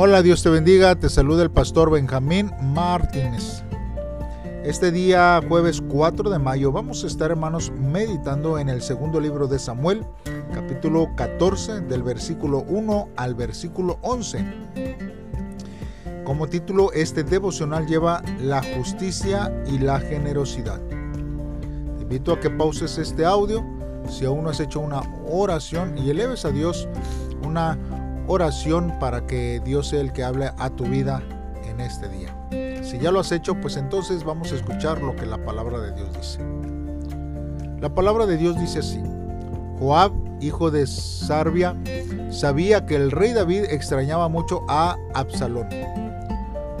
Hola, Dios te bendiga, te saluda el pastor Benjamín Martínez. Este día, jueves 4 de mayo, vamos a estar, hermanos, meditando en el segundo libro de Samuel, capítulo 14, del versículo 1 al versículo 11. Como título, este devocional lleva la justicia y la generosidad. Te invito a que pauses este audio si aún no has hecho una oración y eleves a Dios una oración para que Dios sea el que hable a tu vida en este día. Si ya lo has hecho, pues entonces vamos a escuchar lo que la palabra de Dios dice. La palabra de Dios dice así. Joab, hijo de Sarbia, sabía que el rey David extrañaba mucho a Absalón.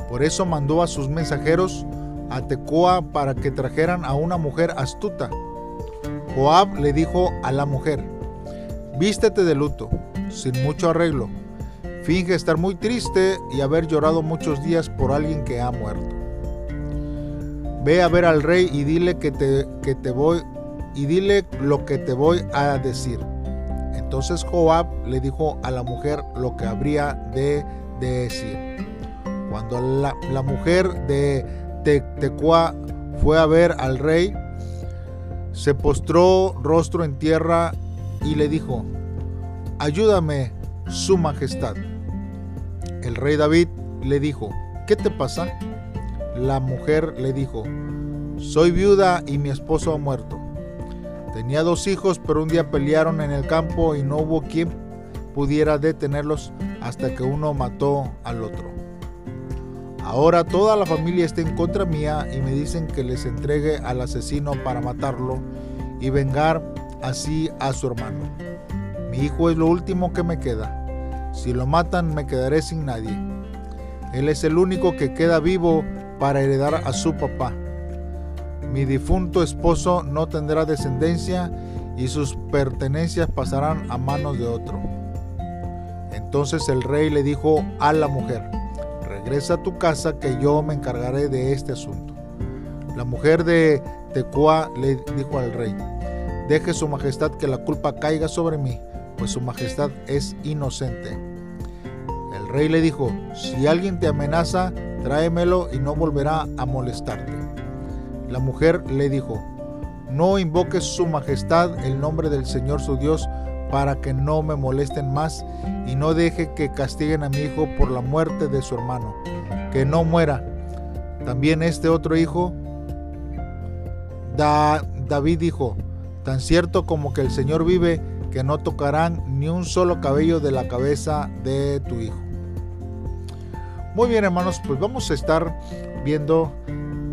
Por eso mandó a sus mensajeros a Tecoa para que trajeran a una mujer astuta. Joab le dijo a la mujer, vístete de luto, sin mucho arreglo. Finge estar muy triste y haber llorado muchos días por alguien que ha muerto. Ve a ver al rey y dile que te, que te voy y dile lo que te voy a decir. Entonces Joab le dijo a la mujer lo que habría de, decir. Cuando la, la mujer de Tecoa fue a ver al rey, se postró rostro en tierra y le dijo, ayúdame, su majestad. El rey David le dijo, ¿qué te pasa? La mujer le dijo, soy viuda y mi esposo ha muerto. Tenía dos hijos, pero un día pelearon en el campo y no hubo quien pudiera detenerlos hasta que uno mató al otro. Ahora toda la familia está en contra mía y me dicen que les entregue al asesino para matarlo y vengar así a su hermano. Mi hijo es lo último que me queda. Si lo matan me quedaré sin nadie. Él es el único que queda vivo para heredar a su papá. Mi difunto esposo no tendrá descendencia y sus pertenencias pasarán a manos de otro. Entonces el rey le dijo a la mujer, regresa a tu casa que yo me encargaré de este asunto. La mujer de Tecoa le dijo al rey, deje su majestad que la culpa caiga sobre mí pues su majestad es inocente. El rey le dijo, si alguien te amenaza, tráemelo y no volverá a molestarte. La mujer le dijo, no invoques su majestad el nombre del Señor su Dios para que no me molesten más y no deje que castiguen a mi hijo por la muerte de su hermano, que no muera. También este otro hijo, David dijo, tan cierto como que el Señor vive, que no tocarán ni un solo cabello de la cabeza de tu hijo. Muy bien hermanos, pues vamos a estar viendo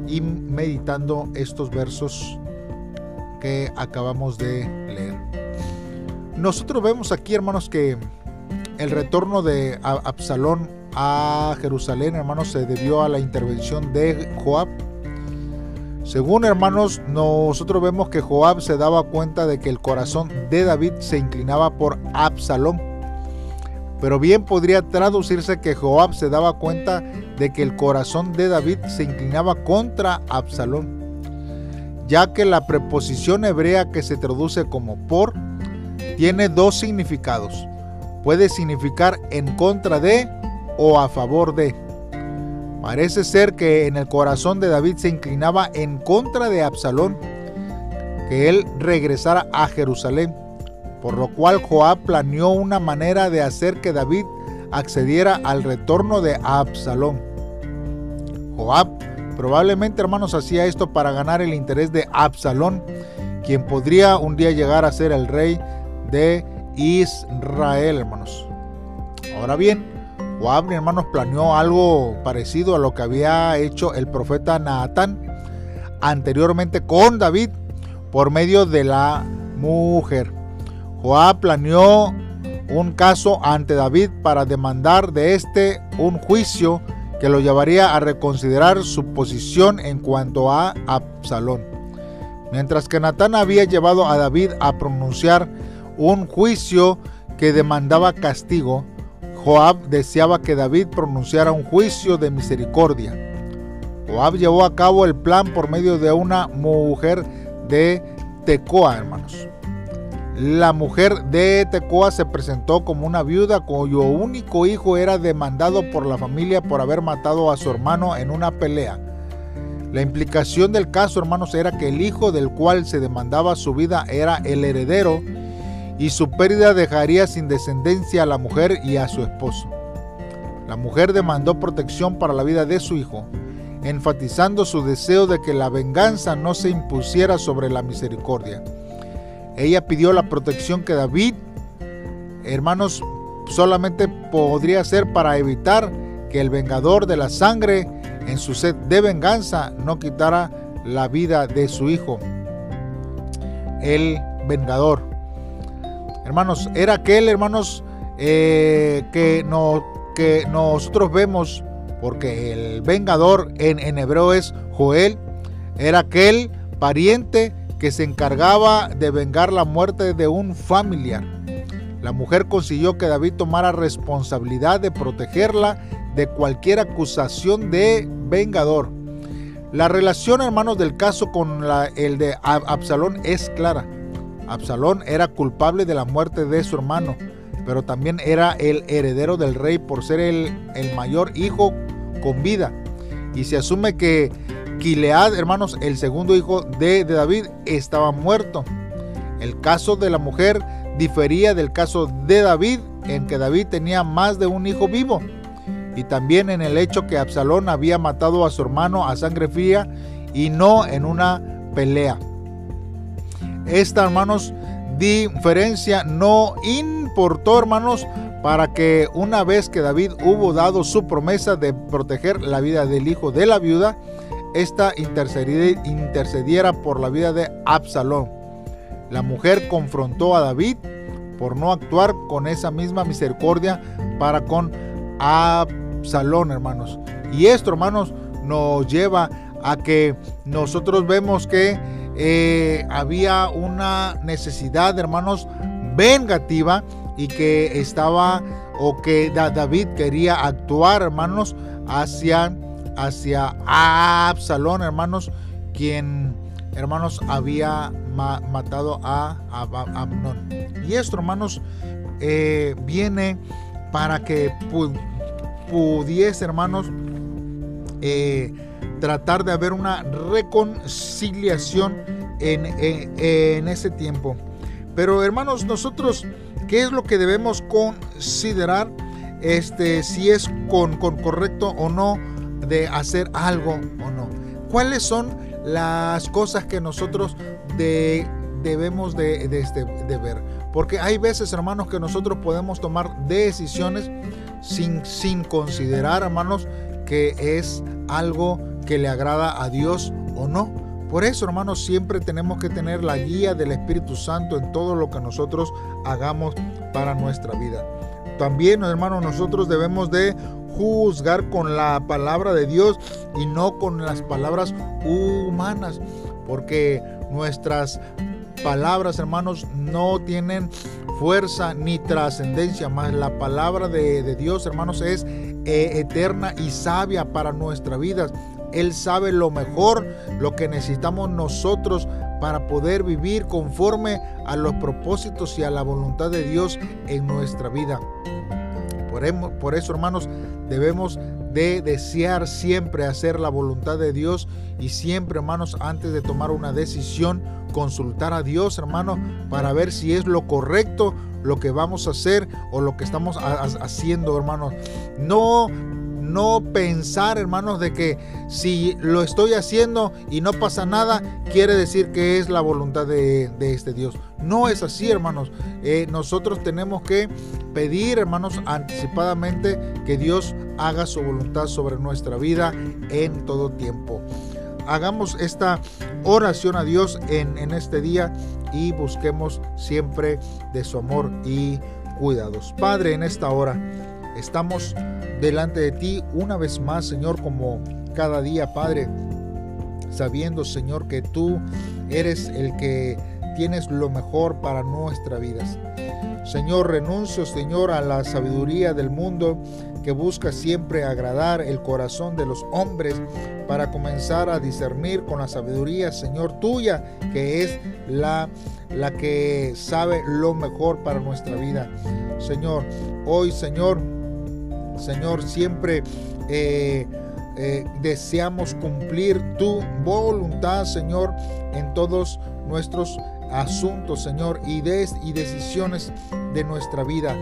y meditando estos versos que acabamos de leer. Nosotros vemos aquí hermanos que el retorno de Absalón a Jerusalén hermanos se debió a la intervención de Joab según hermanos, nosotros vemos que Joab se daba cuenta de que el corazón de David se inclinaba por Absalón. Pero bien podría traducirse que Joab se daba cuenta de que el corazón de David se inclinaba contra Absalón, ya que la preposición hebrea que se traduce como por tiene dos significados. Puede significar en contra de o a favor de. Parece ser que en el corazón de David se inclinaba en contra de Absalón, que él regresara a Jerusalén, por lo cual Joab planeó una manera de hacer que David accediera al retorno de Absalón. Joab probablemente, hermanos, hacía esto para ganar el interés de Absalón, quien podría un día llegar a ser el rey de Israel, hermanos. Ahora bien, Joab, mi hermanos, planeó algo parecido a lo que había hecho el profeta Naatán anteriormente con David por medio de la mujer. Joab planeó un caso ante David para demandar de este un juicio que lo llevaría a reconsiderar su posición en cuanto a Absalón. Mientras que Natán había llevado a David a pronunciar un juicio que demandaba castigo, Joab deseaba que David pronunciara un juicio de misericordia. Joab llevó a cabo el plan por medio de una mujer de Tecoa, hermanos. la mujer de Tecoa se presentó como una viuda cuyo único hijo era demandado por la familia por haber matado a su hermano en una pelea. La implicación del caso, hermanos, era que el hijo del cual se demandaba su vida era el heredero y su pérdida dejaría sin descendencia a la mujer y a su esposo. La mujer demandó protección para la vida de su hijo, enfatizando su deseo de que la venganza no se impusiera sobre la misericordia. Ella pidió la protección que David, hermanos, solamente podría hacer para evitar que el vengador de la sangre, en su sed de venganza, no quitara la vida de su hijo. El vengador. Hermanos, era aquel, hermanos, eh, que, no, que nosotros vemos, porque el vengador en, en hebreo es Joel, era aquel pariente que se encargaba de vengar la muerte de un familiar. La mujer consiguió que David tomara responsabilidad de protegerla de cualquier acusación de vengador. La relación, hermanos, del caso con el de Absalón es clara. Absalón era culpable de la muerte de su hermano, pero también era el heredero del rey por ser el, el mayor hijo con vida. Y se asume que Gilead, hermanos, el segundo hijo de, David, estaba muerto. El caso de la mujer difería del caso de David, en que David tenía más de un hijo vivo, y también en el hecho que Absalón había matado a su hermano a sangre fría y no en una pelea. Esta, hermanos, diferencia no importó, hermanos, para que una vez que David hubo dado su promesa de proteger la vida del hijo de la viuda, esta intercediera por la vida de Absalón. La mujer confrontó a David por no actuar con esa misma misericordia para con Absalón, hermanos. Y esto, hermanos, nos lleva a que nosotros vemos que eh, había una necesidad, hermanos, vengativa y que estaba o que David quería actuar, hermanos, hacia hacia Absalón, hermanos, quien, hermanos, había matado a, Abnón. Y esto, hermanos, eh, viene para que pudiese, hermanos, eh, tratar de haber una reconciliación en, en, ese tiempo. Pero hermanos, nosotros, ¿qué es lo que debemos considerar? Este, si es con, con correcto o no de hacer algo o no. ¿Cuáles son las cosas que nosotros debemos de, este, de, ver? Porque hay veces, hermanos, que nosotros podemos tomar decisiones sin, sin considerar, hermanos, que es algo que le agrada a Dios o no. Por eso, hermanos, siempre tenemos que tener la guía del Espíritu Santo en todo lo que nosotros hagamos para nuestra vida. También, hermanos, nosotros debemos de juzgar con la palabra de Dios y no con las palabras humanas, porque nuestras palabras, hermanos, no tienen fuerza ni trascendencia, más la palabra de, Dios, hermanos, es eh, eterna y sabia para nuestra vida. Él sabe lo mejor, lo que necesitamos nosotros para poder vivir conforme a los propósitos y a la voluntad de Dios en nuestra vida. Por eso, hermanos, debemos de desear siempre hacer la voluntad de Dios y siempre, hermanos, antes de tomar una decisión, consultar a Dios, hermano, para ver si es lo correcto lo que vamos a hacer o lo que estamos haciendo, hermanos. No no pensar, hermanos, de que si lo estoy haciendo y no pasa nada, quiere decir que es la voluntad de, este Dios. No es así, hermanos. Eh, nosotros tenemos que pedir, hermanos, anticipadamente que Dios haga su voluntad sobre nuestra vida en todo tiempo. Hagamos esta oración a Dios en, en este día y busquemos siempre de su amor y cuidados. Padre, en esta hora Estamos delante de ti una vez más, Señor, como cada día, Padre, sabiendo, Señor, que tú eres el que tienes lo mejor para nuestras vidas. Señor, renuncio, Señor, a la sabiduría del mundo que busca siempre agradar el corazón de los hombres para comenzar a discernir con la sabiduría, Señor, tuya, que es la, la que sabe lo mejor para nuestra vida. Señor, hoy, Señor, Señor, siempre... Eh, eh, deseamos cumplir tu voluntad, Señor, en todos nuestros asuntos, Señor, y, y decisiones de nuestra vida.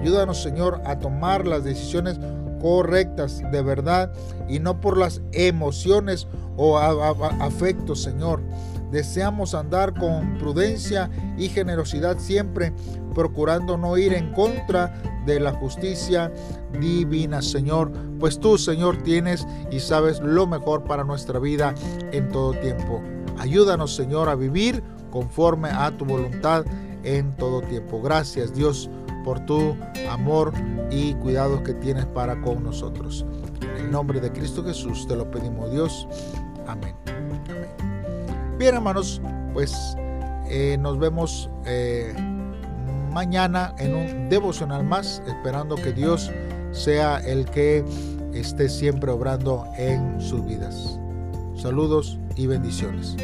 Ayúdanos, Señor, a tomar las decisiones correctas de verdad y no por las emociones o afectos, Señor. Deseamos andar con prudencia y generosidad siempre, procurando no ir en contra de la justicia divina, Señor. Pues tú, Señor, tienes y sabes lo mejor para nuestra vida en todo tiempo. Ayúdanos, Señor, a vivir conforme a tu voluntad en todo tiempo. Gracias, Dios, por tu amor y cuidados que tienes para con nosotros. En el nombre de Cristo Jesús te lo pedimos, Dios. Amén. Bien, hermanos, pues eh, nos vemos eh, mañana en un devocional más, esperando que Dios sea el que esté siempre obrando en sus vidas. Saludos y bendiciones.